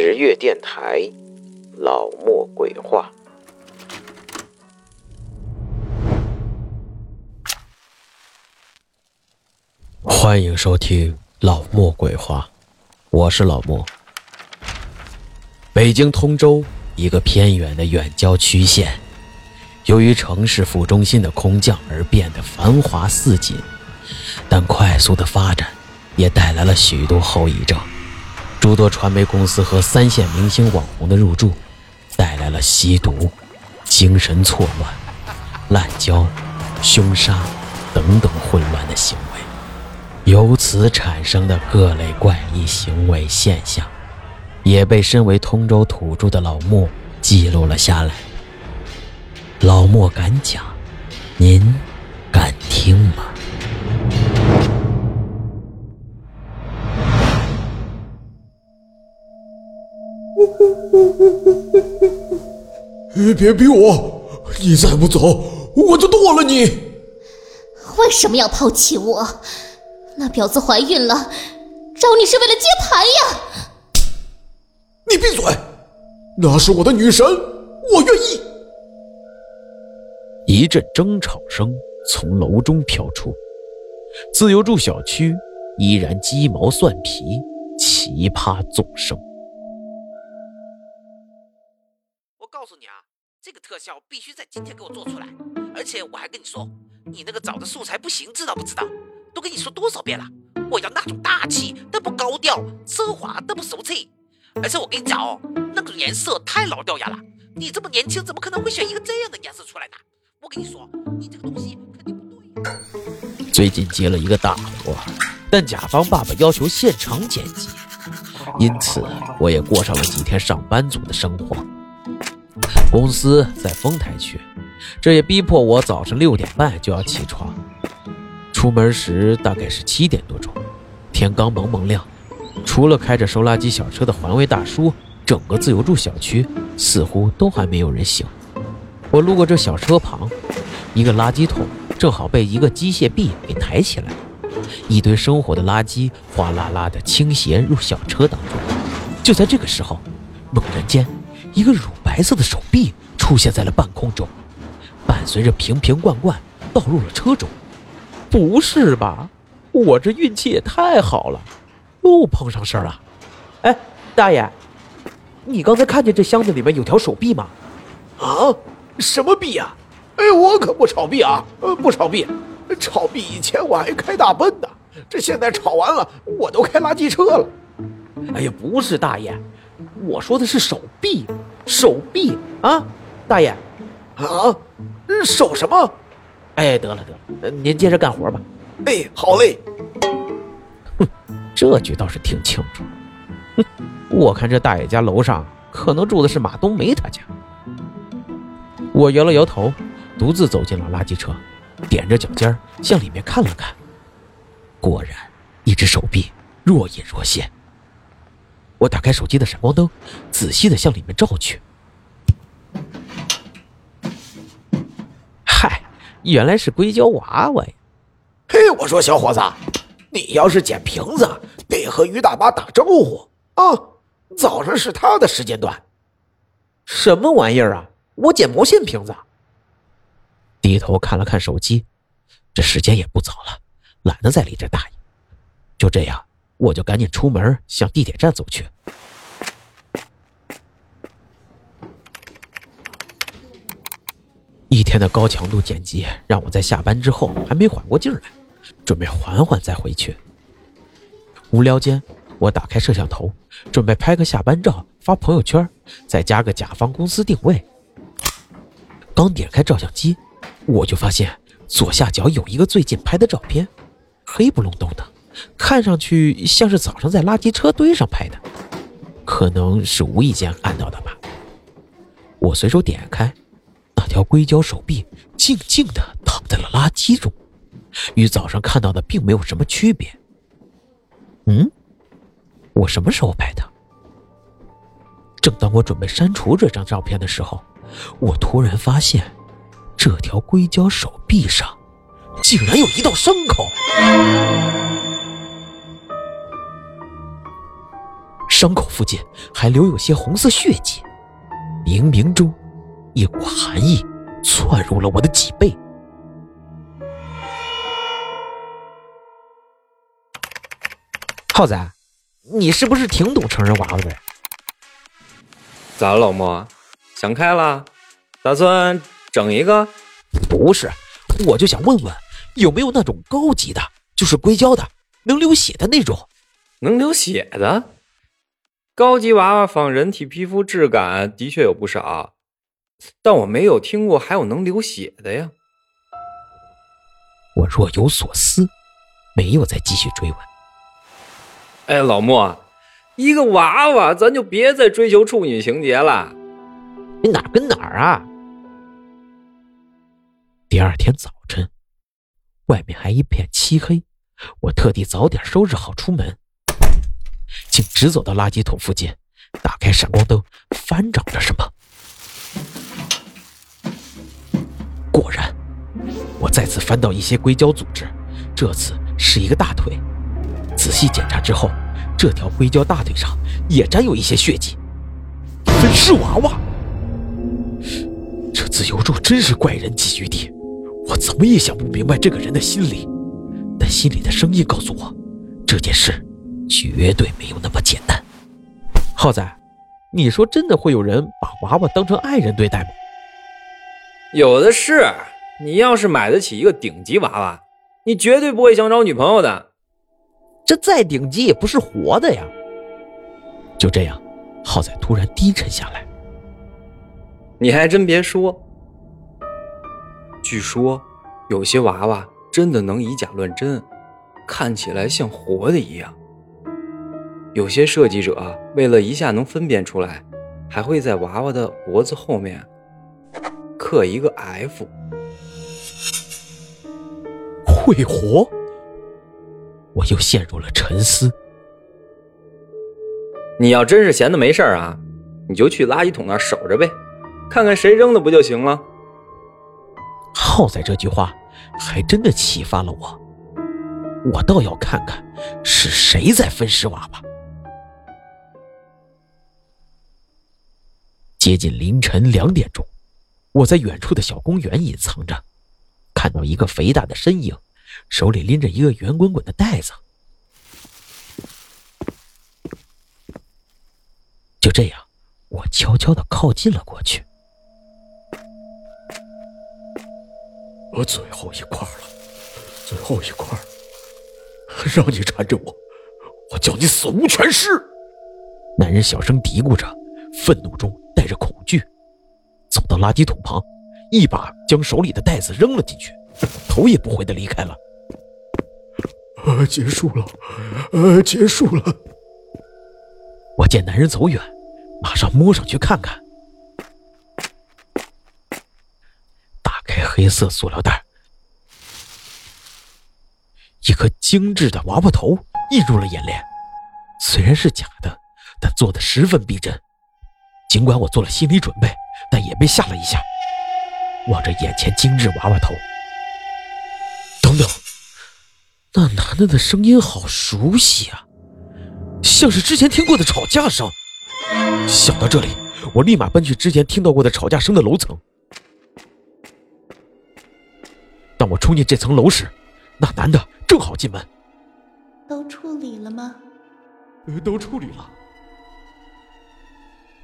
十月电台，老莫鬼话。欢迎收听老莫鬼话，我是老莫。北京通州一个偏远的远郊区县，由于城市副中心的空降而变得繁华似锦，但快速的发展也带来了许多后遗症。诸多传媒公司和三线明星网红的入驻，带来了吸毒、精神错乱、滥交、凶杀等等混乱的行为。由此产生的各类怪异行为现象，也被身为通州土著的老莫记录了下来。老莫敢讲，您敢听吗？别逼我！你再不走，我就剁了你！为什么要抛弃我？那婊子怀孕了，找你是为了接盘呀！你闭嘴！那是我的女神，我愿意。一阵争吵声从楼中飘出，自由住小区依然鸡毛蒜皮，奇葩纵生。必须在今天给我做出来，而且我还跟你说，你那个找的素材不行，知道不知道？都跟你说多少遍了，我要那种大气但不高调、奢华但不俗气。而且我跟你讲哦，那个颜色太老掉牙了，你这么年轻，怎么可能会选一个这样的颜色出来呢？我跟你说，你这个东西肯定不对。最近接了一个大活，但甲方爸爸要求现场剪辑，因此我也过上了几天上班族的生活。公司在丰台区，这也逼迫我早上六点半就要起床。出门时大概是七点多钟，天刚蒙蒙亮，除了开着收垃圾小车的环卫大叔，整个自由住小区似乎都还没有人醒。我路过这小车旁，一个垃圾桶正好被一个机械臂给抬起来，一堆生活的垃圾哗啦啦的倾斜入小车当中。就在这个时候，猛然间。一个乳白色的手臂出现在了半空中，伴随着瓶瓶罐罐倒入了车中。不是吧？我这运气也太好了，又碰上事儿了。哎，大爷，你刚才看见这箱子里面有条手臂吗？啊？什么币呀？哎，我可不炒币啊！呃，不炒币，炒币以前我还开大奔呢，这现在炒完了，我都开垃圾车了。哎呀，不是大爷。我说的是手臂，手臂啊，大爷，啊，手什么？哎，得了得了，您接着干活吧。哎，好嘞。哼，这句倒是挺清楚。哼，我看这大爷家楼上可能住的是马冬梅他家。我摇了摇头，独自走进了垃圾车，踮着脚尖向里面看了看，果然，一只手臂若隐若现。我打开手机的闪光灯，仔细的向里面照去。嗨，原来是硅胶娃娃呀！嘿，我说小伙子，你要是捡瓶子，得和于大妈打招呼啊！早上是他的时间段。什么玩意儿啊？我捡毛线瓶子。低头看了看手机，这时间也不早了，懒得再理这大爷。就这样。我就赶紧出门向地铁站走去。一天的高强度剪辑让我在下班之后还没缓过劲来，准备缓缓再回去。无聊间，我打开摄像头，准备拍个下班照发朋友圈，再加个甲方公司定位。刚点开照相机，我就发现左下角有一个最近拍的照片，黑不隆咚的。看上去像是早上在垃圾车堆上拍的，可能是无意间按到的吧。我随手点开，那条硅胶手臂静静地躺在了垃圾中，与早上看到的并没有什么区别。嗯，我什么时候拍的？正当我准备删除这张照片的时候，我突然发现，这条硅胶手臂上竟然有一道伤口。伤口附近还留有些红色血迹，冥冥中，一股寒意窜入了我的脊背。浩仔，你是不是挺懂成人娃娃的？咋了，老莫？想开了，打算整一个？不是，我就想问问，有没有那种高级的，就是硅胶的，能流血的那种？能流血的？高级娃娃仿人体皮肤质感的确有不少，但我没有听过还有能流血的呀。我若有所思，没有再继续追问。哎，老莫，一个娃娃，咱就别再追求处女情节了。你哪跟哪儿啊？第二天早晨，外面还一片漆黑，我特地早点收拾好出门，竟直走到垃圾桶附近，打开闪光灯，翻找着什么。果然，我再次翻到一些硅胶组织，这次是一个大腿。仔细检查之后，这条硅胶大腿上也沾有一些血迹。分尸娃娃，这自由柱真是怪人集聚地。我怎么也想不明白这个人的心理，但心里的声音告诉我，这件事绝对没有那么简单。浩仔，你说真的会有人把娃娃当成爱人对待吗？有的是。你要是买得起一个顶级娃娃，你绝对不会想找女朋友的。这再顶级也不是活的呀！就这样，浩仔突然低沉下来。你还真别说，据说有些娃娃真的能以假乱真，看起来像活的一样。有些设计者为了一下能分辨出来，还会在娃娃的脖子后面刻一个 F。会活？我又陷入了沉思。你要真是闲的没事啊，你就去垃圾桶那儿守着呗，看看谁扔的不就行了。耗仔这句话还真的启发了我，我倒要看看是谁在分尸娃娃。接近凌晨两点钟，我在远处的小公园隐藏着，看到一个肥大的身影。手里拎着一个圆滚滚的袋子，就这样，我悄悄的靠近了过去。我最后一块了，最后一块，让你缠着我，我叫你死无全尸！男人小声嘀咕着，愤怒中带着恐惧，走到垃圾桶旁，一把将手里的袋子扔了进去，头也不回的离开了。呃，结束了，呃，结束了。我见男人走远，马上摸上去看看。打开黑色塑料袋，一颗精致的娃娃头映入了眼帘。虽然是假的，但做的十分逼真。尽管我做了心理准备，但也被吓了一下。望着眼前精致娃娃头，等等。那男的的声音好熟悉啊，像是之前听过的吵架声。想到这里，我立马奔去之前听到过的吵架声的楼层。当我冲进这层楼时，那男的正好进门。都处理了吗？呃都处理了。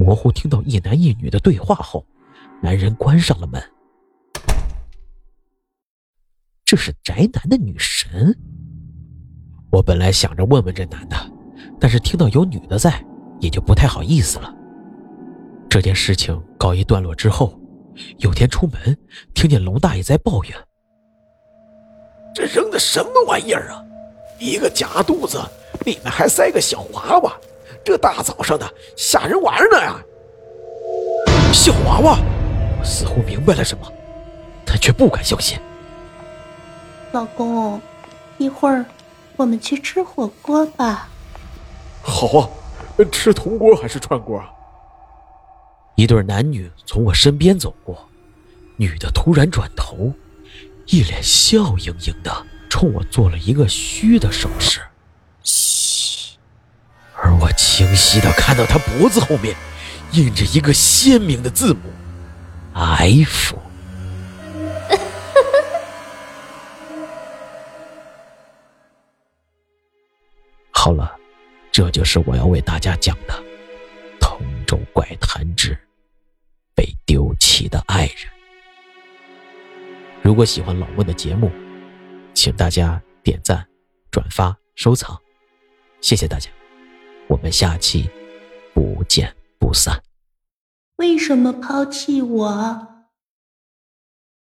模糊听到一男一女的对话后，男人关上了门。这是宅男的女神。我本来想着问问这男的，但是听到有女的在，也就不太好意思了。这件事情告一段落之后，有天出门，听见龙大爷在抱怨：“这扔的什么玩意儿啊？一个假肚子，里面还塞个小娃娃，这大早上的吓人玩呢呀！”小娃娃，我似乎明白了什么，但却不敢相信。老公，一会儿我们去吃火锅吧。好啊，吃铜锅还是串锅啊？一对男女从我身边走过，女的突然转头，一脸笑盈盈的冲我做了一个虚的手势。清晰的看到他脖子后面印着一个鲜明的字母 “F”。好了，这就是我要为大家讲的《通州怪谈之被丢弃的爱人》。如果喜欢老莫的节目，请大家点赞、转发、收藏，谢谢大家。我们下期不见不散。为什么抛弃我？